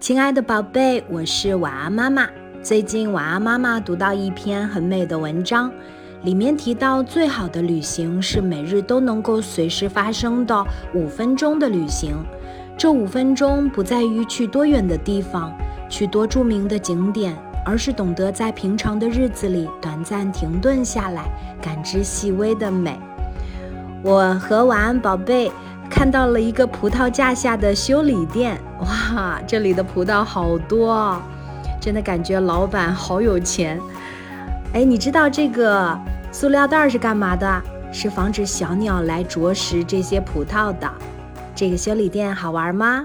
亲爱的宝贝，我是晚安妈妈。最近晚安妈妈读到一篇很美的文章，里面提到最好的旅行是每日都能够随时发生的五分钟的旅行。这五分钟不在于去多远的地方，去多著名的景点，而是懂得在平常的日子里短暂停顿下来，感知细微的美。我和晚安宝贝。看到了一个葡萄架下的修理店，哇，这里的葡萄好多，真的感觉老板好有钱。哎，你知道这个塑料袋是干嘛的？是防止小鸟来啄食这些葡萄的。这个修理店好玩吗？